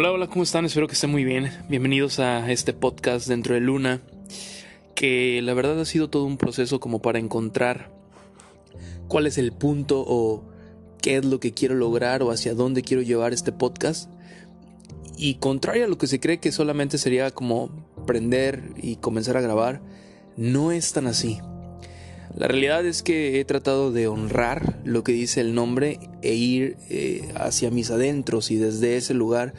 Hola, hola, ¿cómo están? Espero que estén muy bien. Bienvenidos a este podcast dentro de Luna, que la verdad ha sido todo un proceso como para encontrar cuál es el punto o qué es lo que quiero lograr o hacia dónde quiero llevar este podcast. Y contrario a lo que se cree que solamente sería como prender y comenzar a grabar, no es tan así. La realidad es que he tratado de honrar lo que dice el nombre e ir eh, hacia mis adentros y desde ese lugar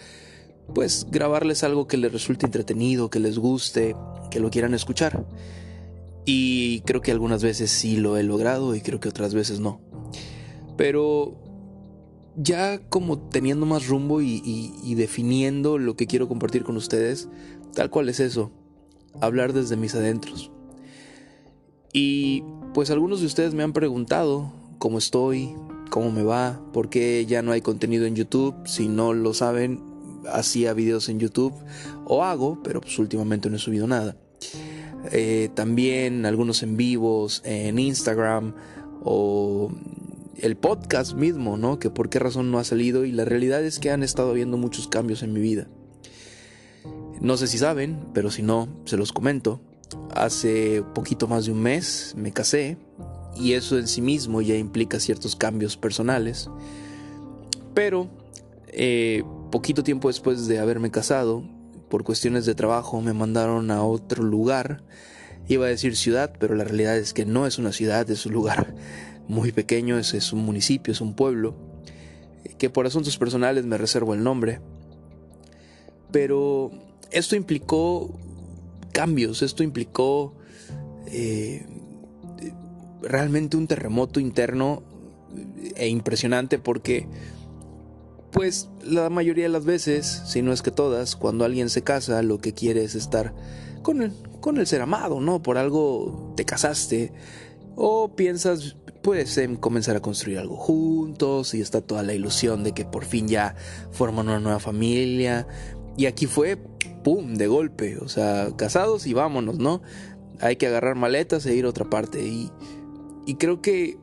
pues grabarles algo que les resulte entretenido, que les guste, que lo quieran escuchar. Y creo que algunas veces sí lo he logrado y creo que otras veces no. Pero ya como teniendo más rumbo y, definiendo lo que quiero compartir con ustedes, tal cual es eso, hablar desde mis adentros. Y pues algunos de ustedes me han preguntado cómo estoy, cómo me va, por qué ya no hay contenido en YouTube. Si no lo saben, hacía videos en YouTube o hago, pero pues últimamente no he subido nada. Eh, también algunos en vivos en Instagram o el podcast mismo, ¿no? Que por qué razón no ha salido y la realidad es que han estado habiendo muchos cambios en mi vida. No sé si saben, pero si no, se los comento. Hace poquito más de un mes me casé y eso en sí mismo ya implica ciertos cambios personales. Pero eh, poquito tiempo después de haberme casado, por cuestiones de trabajo me mandaron a otro lugar. Iba a decir ciudad, pero la realidad es que no es una ciudad, es un lugar muy pequeño, es, un municipio, es un pueblo, que por asuntos personales me reservo el nombre. Pero esto implicó cambios, esto implicó eh, realmente un terremoto interno e impresionante porque pues la mayoría de las veces, si no es que todas, cuando alguien se casa lo que quiere es estar con el, con el ser amado, ¿no? Por algo te casaste o piensas pues en comenzar a construir algo juntos y está toda la ilusión de que por fin ya forman una nueva familia y aquí fue pum, de golpe, o sea, casados y vámonos, ¿no? Hay que agarrar maletas e ir a otra parte. Y, y creo que,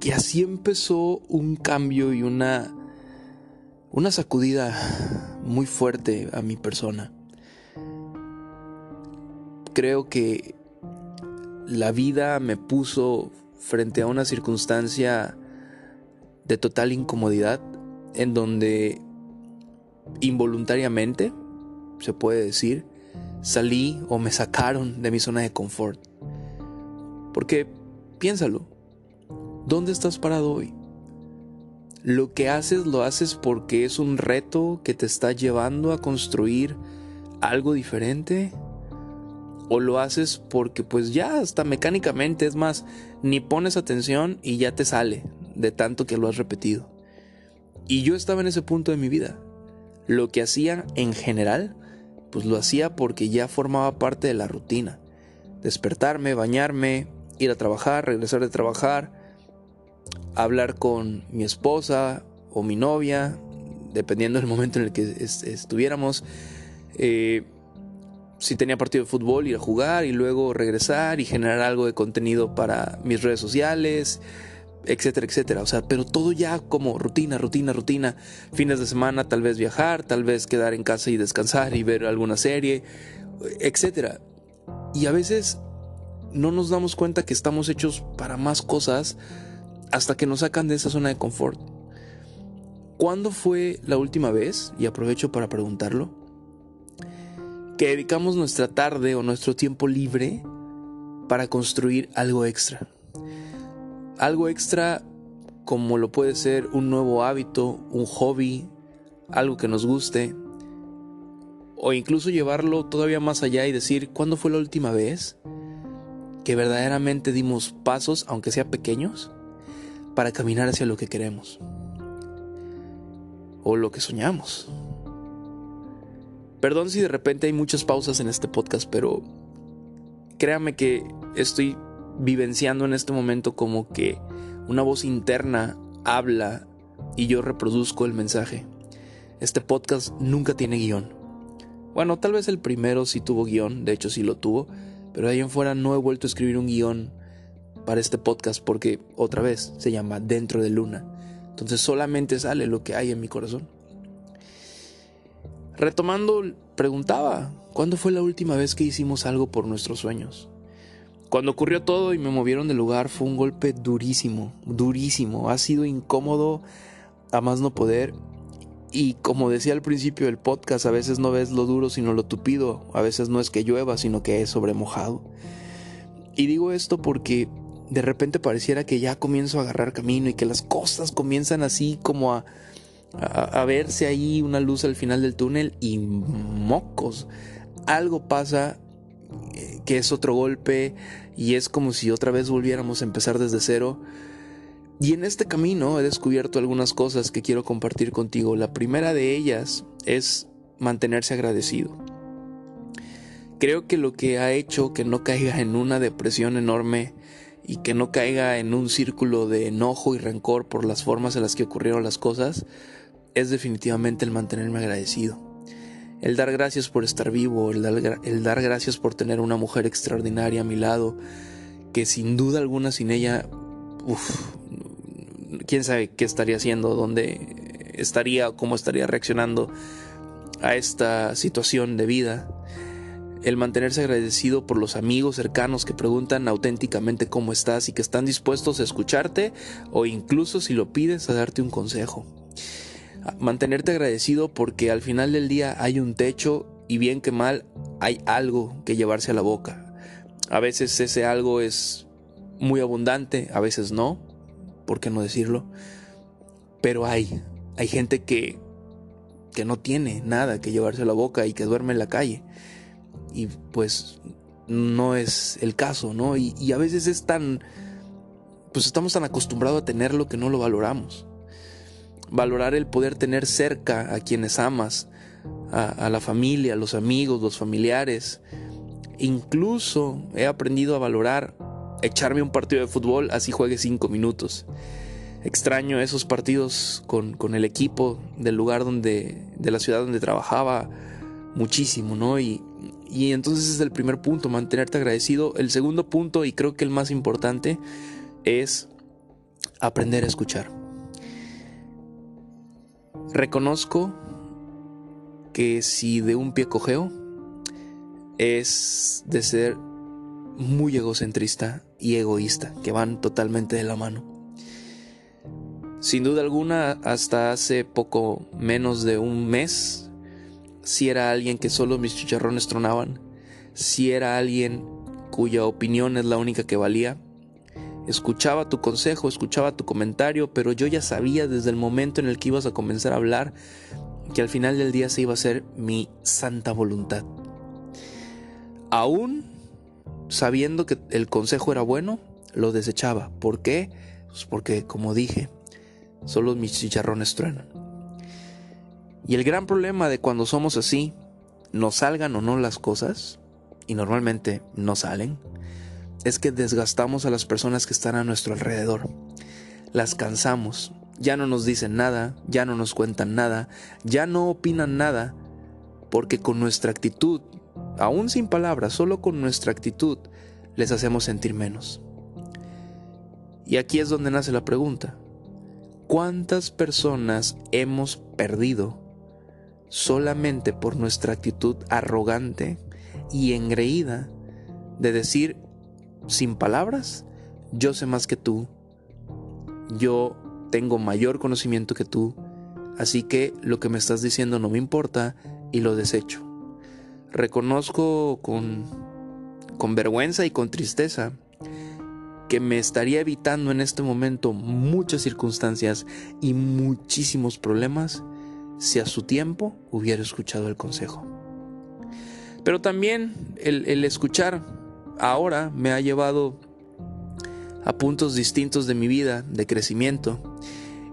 que así empezó un cambio y una, una sacudida muy fuerte a mi persona. Creo que la vida me puso frente a una circunstancia de total incomodidad en donde involuntariamente, se puede decir, salí o me sacaron de mi zona de confort. Porque, piénsalo, ¿dónde estás parado hoy? Lo que haces lo haces porque es un reto que te está llevando a construir algo diferente. O lo haces porque pues ya hasta mecánicamente es más, ni pones atención y ya te sale de tanto que lo has repetido. Y yo estaba en ese punto de mi vida lo que hacía en general, pues lo hacía porque ya formaba parte de la rutina. Despertarme, bañarme, ir a trabajar, regresar de trabajar, hablar con mi esposa o mi novia, dependiendo del momento en el que estuviéramos. Eh, si tenía partido de fútbol, ir a jugar y luego regresar y generar algo de contenido para mis redes sociales, etcétera, etcétera. O sea, pero todo ya como rutina, rutina, rutina. Fines de semana, tal vez viajar, tal vez quedar en casa y descansar y ver alguna serie, etcétera. Y a veces no nos damos cuenta que estamos hechos para más cosas hasta que nos sacan de esa zona de confort. ¿Cuándo fue la última vez, y aprovecho para preguntarlo, que dedicamos nuestra tarde o nuestro tiempo libre para construir algo extra? algo extra como lo puede ser un nuevo hábito, un hobby, algo que nos guste, o incluso llevarlo todavía más allá y decir, ¿cuándo fue la última vez que verdaderamente dimos pasos, aunque sean pequeños, para caminar hacia lo que queremos? O lo que soñamos. Perdón si de repente hay muchas pausas en este podcast, pero créame que estoy vivenciando en este momento como que una voz interna habla y yo reproduzco el mensaje. Este podcast nunca tiene guion. Bueno, tal vez el primero sí tuvo guion, de hecho sí lo tuvo, pero ahí en fuera no he vuelto a escribir un guion para este podcast porque otra vez se llama Dentro de Luna. Entonces solamente sale lo que hay en mi corazón. Retomando, preguntaba, ¿cuándo fue la última vez que hicimos algo por nuestros sueños? Cuando ocurrió todo y me movieron del lugar fue un golpe durísimo, durísimo. Ha sido incómodo a más no poder. Y como decía al principio del podcast, a veces no ves lo duro sino lo tupido. A veces no es que llueva sino que es sobremojado. Y digo esto porque de repente pareciera que ya comienzo a agarrar camino y que las cosas comienzan así como a, a, verse ahí una luz al final del túnel y mocos. Algo pasa eh, que es otro golpe y es como si otra vez volviéramos a empezar desde cero. Y en este camino he descubierto algunas cosas que quiero compartir contigo. La primera de ellas es mantenerse agradecido. Creo que lo que ha hecho que no caiga en una depresión enorme y que no caiga en un círculo de enojo y rencor por las formas en las que ocurrieron las cosas es definitivamente el mantenerme agradecido. El dar gracias por estar vivo, el dar, gracias por tener una mujer extraordinaria a mi lado, que sin duda alguna sin ella, quién sabe qué estaría haciendo, dónde estaría, cómo estaría reaccionando a esta situación de vida. El mantenerse agradecido por los amigos cercanos que preguntan auténticamente cómo estás y que están dispuestos a escucharte o incluso si lo pides a darte un consejo mantenerte agradecido porque al final del día hay un techo y bien que mal hay algo que llevarse a la boca. A veces ese algo es muy abundante, a veces no, ¿por qué no decirlo? Pero hay, hay gente que, que no tiene nada que llevarse a la boca y que duerme en la calle. Y pues no es el caso, ¿no? Y, a veces es tan, pues estamos tan acostumbrados a tenerlo que no lo valoramos valorar el poder tener cerca a quienes amas, a, la familia, a los amigos, los familiares. Incluso he aprendido a valorar echarme un partido de fútbol así juegue cinco minutos. Extraño esos partidos con, con, el equipo del lugar donde, de la ciudad donde trabajaba muchísimo, ¿no? Y, y entonces es el primer punto, mantenerte agradecido. El segundo punto, y creo que el más importante, es aprender a escuchar. Reconozco que si de un pie cojeo es de ser muy egocentrista y egoísta, que van totalmente de la mano. Sin duda alguna, hasta hace poco menos de un mes, si era alguien que solo mis chicharrones tronaban, si era alguien cuya opinión es la única que valía, Escuchaba tu consejo, escuchaba tu comentario, pero yo ya sabía desde el momento en el que ibas a comenzar a hablar que al final del día se iba a ser mi santa voluntad. Aún sabiendo que el consejo era bueno, lo desechaba. ¿Por qué? Pues porque, como dije, solo mis chicharrones truenan. Y el gran problema de cuando somos así, nos salgan o no las cosas, y normalmente no salen, es que desgastamos a las personas que están a nuestro alrededor. Las cansamos, ya no nos dicen nada, ya no nos cuentan nada, ya no opinan nada, porque con nuestra actitud, aún sin palabras, solo con nuestra actitud, les hacemos sentir menos. Y aquí es donde nace la pregunta. ¿Cuántas personas hemos perdido solamente por nuestra actitud arrogante y engreída de decir sin palabras, yo sé más que tú, yo tengo mayor conocimiento que tú, así que lo que me estás diciendo no me importa y lo desecho. Reconozco con, con vergüenza y con tristeza que me estaría evitando en este momento muchas circunstancias y muchísimos problemas si a su tiempo hubiera escuchado el consejo. Pero también el, escuchar ahora me ha llevado a puntos distintos de mi vida, de crecimiento.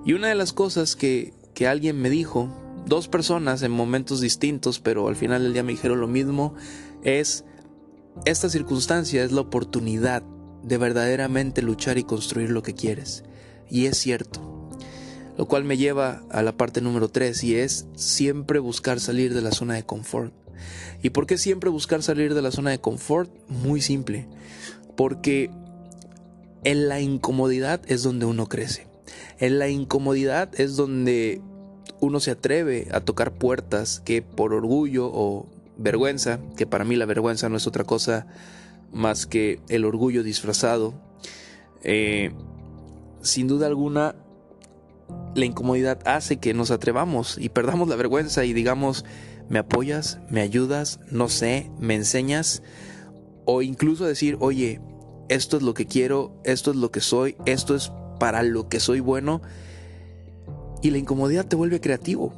Y una de las cosas que, que alguien me dijo, dos personas en momentos distintos, pero al final del día me dijeron lo mismo, es, esta circunstancia es la oportunidad de verdaderamente luchar y construir lo que quieres. Y es cierto. Lo cual me lleva a la parte número tres y es siempre buscar salir de la zona de confort. ¿Y por qué siempre buscar salir de la zona de confort? Muy simple. Porque en la incomodidad es donde uno crece. En la incomodidad es donde uno se atreve a tocar puertas que por orgullo o vergüenza, que para mí la vergüenza no es otra cosa más que el orgullo disfrazado, eh, sin duda alguna la incomodidad hace que nos atrevamos y perdamos la vergüenza y digamos, me apoyas, me ayudas, no sé, me enseñas, o incluso decir, oye, esto es lo que quiero, esto es lo que soy, esto es para lo que soy bueno, y la incomodidad te vuelve creativo.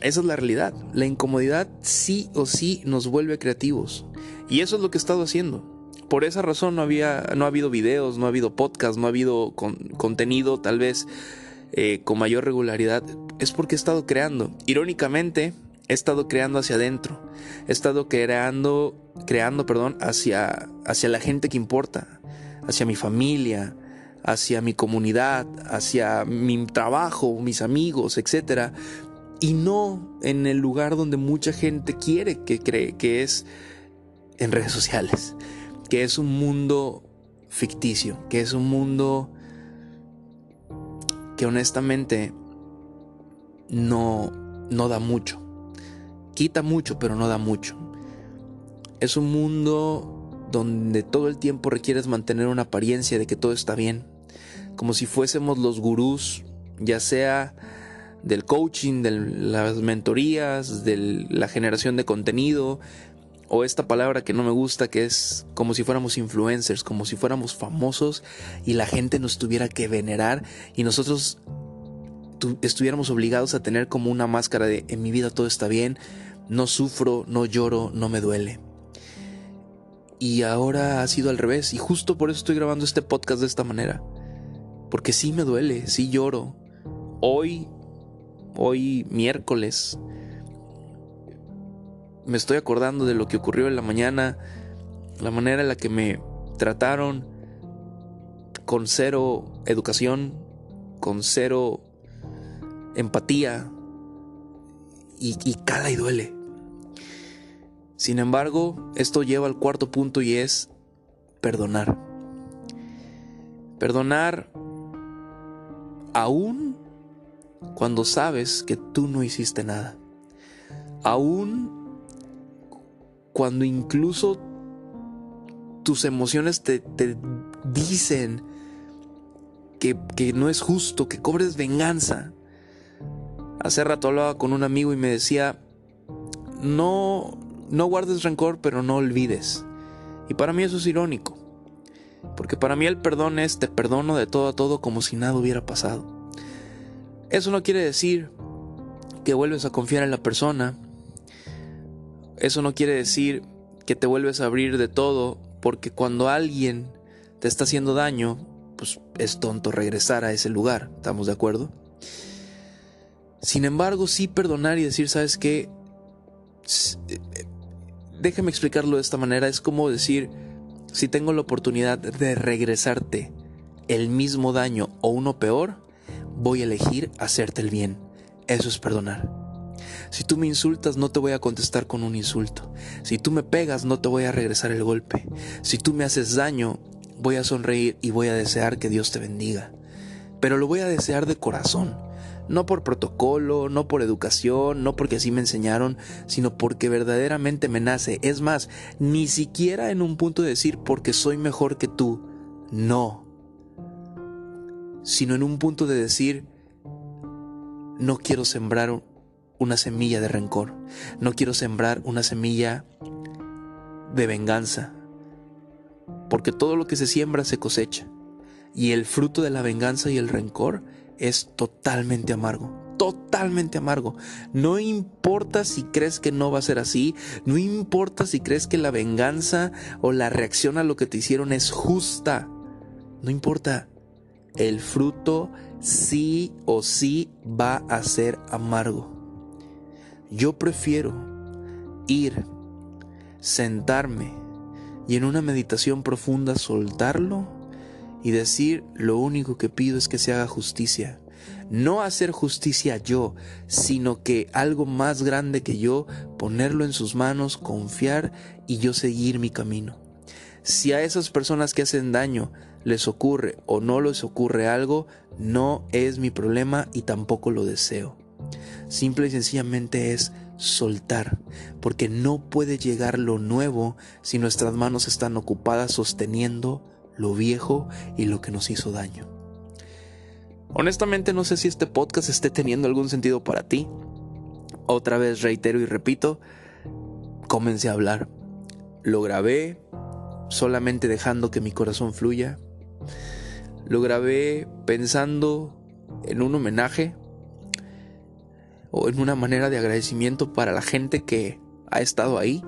Esa es la realidad. La incomodidad sí o sí nos vuelve creativos. Y eso es lo que he estado haciendo. Por esa razón no, había, no ha habido videos, no ha habido podcast, no ha habido contenido tal vez eh, con mayor regularidad. Es porque he estado creando. Irónicamente, he estado creando hacia adentro. He estado creando, creando perdón, hacia, hacia la gente que importa. Hacia mi familia, hacia mi comunidad, hacia mi trabajo, mis amigos, etc. Y no en el lugar donde mucha gente quiere que cree que es en redes sociales, que es un mundo ficticio, que es un mundo que honestamente no, no da mucho. Quita mucho, pero no da mucho. Es un mundo donde todo el tiempo requieres mantener una apariencia de que todo está bien, como si fuésemos los gurús, ya sea del coaching, de las mentorías, de la generación de contenido, o esta palabra que no me gusta, que es como si fuéramos influencers, como si fuéramos famosos y la gente nos tuviera que venerar y nosotros estuviéramos obligados a tener como una máscara de en mi vida todo está bien, no sufro, no lloro, no me duele. Y ahora ha sido al revés y justo por eso estoy grabando este podcast de esta manera. Porque sí me duele, sí lloro. Hoy, hoy miércoles, me estoy acordando de lo que ocurrió en la mañana, la manera en la que me trataron con cero educación, con cero empatía y, cala y duele. Sin embargo, esto lleva al cuarto punto y es perdonar. Perdonar aún cuando sabes que tú no hiciste nada. Aún cuando incluso tus emociones te, dicen que, que, no es justo, que cobres venganza. Hace rato hablaba con un amigo y me decía, no, no guardes rencor, pero no olvides. Y para mí eso es irónico. Porque para mí el perdón es te perdono de todo a todo como si nada hubiera pasado. Eso no quiere decir que vuelves a confiar en la persona. Eso no quiere decir que te vuelves a abrir de todo, porque cuando alguien te está haciendo daño, pues es tonto regresar a ese lugar, ¿estamos de acuerdo? Sin embargo, sí perdonar y decir, ¿sabes qué? Eh, déjame explicarlo de esta manera, es como decir, si tengo la oportunidad de regresarte el mismo daño o uno peor, voy a elegir hacerte el bien. Eso es perdonar. Si tú me insultas, no te voy a contestar con un insulto. Si tú me pegas, no te voy a regresar el golpe. Si tú me haces daño, voy a sonreír y voy a desear que Dios te bendiga. Pero lo voy a desear de corazón no por protocolo, no por educación, no porque así me enseñaron, sino porque verdaderamente me nace. Es más, ni siquiera en un punto de decir porque soy mejor que tú, no, sino en un punto de decir no quiero sembrar una semilla de rencor, no quiero sembrar una semilla de venganza, porque todo lo que se siembra se cosecha, y el fruto de la venganza y el rencor es totalmente amargo. Totalmente amargo. No importa si crees que no va a ser así, no importa si crees que la venganza o la reacción a lo que te hicieron es justa. No importa. El fruto sí o sí va a ser amargo. Yo prefiero ir, sentarme y en una meditación profunda soltarlo y decir lo único que pido es que se haga justicia. No hacer justicia yo, sino que algo más grande que yo, ponerlo en sus manos, confiar y yo seguir mi camino. Si a esas personas que hacen daño les ocurre o no les ocurre algo, no es mi problema y tampoco lo deseo. Simple y sencillamente es soltar, porque no puede llegar lo nuevo si nuestras manos están ocupadas sosteniendo lo viejo y lo que nos hizo daño. Honestamente no sé si este podcast esté teniendo algún sentido para ti. Otra vez reitero y repito, comencé a hablar. Lo grabé solamente dejando que mi corazón fluya. Lo grabé pensando en un homenaje o en una manera de agradecimiento para la gente que ha estado ahí.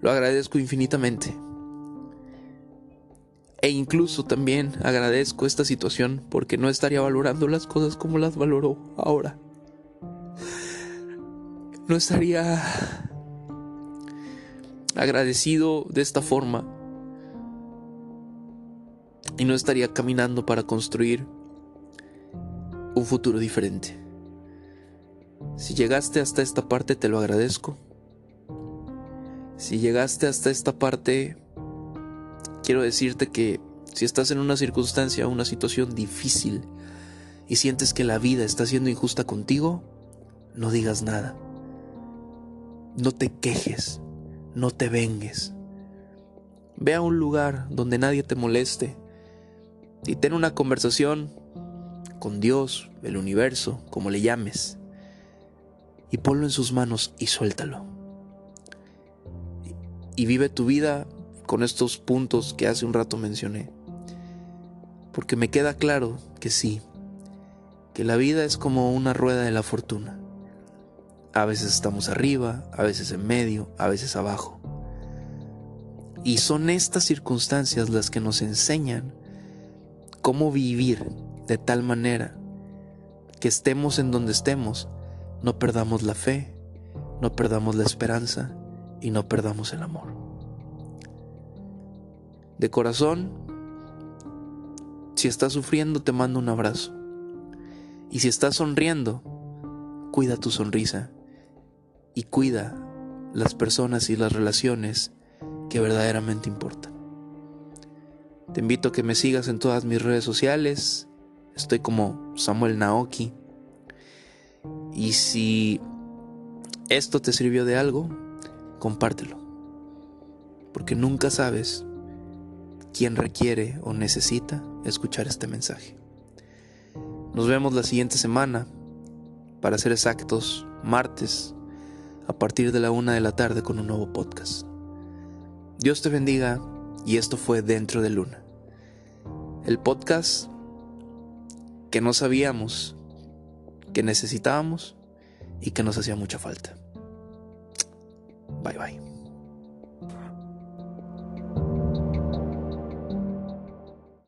Lo agradezco infinitamente. E incluso también agradezco esta situación porque no estaría valorando las cosas como las valoro ahora. No estaría agradecido de esta forma y no estaría caminando para construir un futuro diferente. Si llegaste hasta esta parte te lo agradezco. Si llegaste hasta esta parte, quiero decirte que si estás en una circunstancia una situación difícil y sientes que la vida está siendo injusta contigo, no digas nada. No te quejes, no te vengues. Ve a un lugar donde nadie te moleste y ten una conversación con Dios, el universo, como le llames, y ponlo en sus manos y suéltalo. Y vive tu vida con estos puntos que hace un rato mencioné. Porque me queda claro que sí, que la vida es como una rueda de la fortuna. A veces estamos arriba, a veces en medio, a veces abajo. Y son estas circunstancias las que nos enseñan cómo vivir de tal manera que estemos en donde estemos, no perdamos la fe, no perdamos la esperanza y no perdamos el amor. De corazón, si estás sufriendo te mando un abrazo. Y si estás sonriendo, cuida tu sonrisa y cuida las personas y las relaciones que verdaderamente importan. Te invito a que me sigas en todas mis redes sociales. Estoy como Samuel Naoki. Y si esto te sirvió de algo, compártelo. Porque nunca sabes quién requiere o necesita escuchar este mensaje. Nos vemos la siguiente semana, para ser exactos, martes a partir de la una de la tarde con un nuevo podcast. Dios te bendiga y esto fue Dentro de Luna. El podcast que no sabíamos que necesitábamos y que nos hacía mucha falta. Bye bye.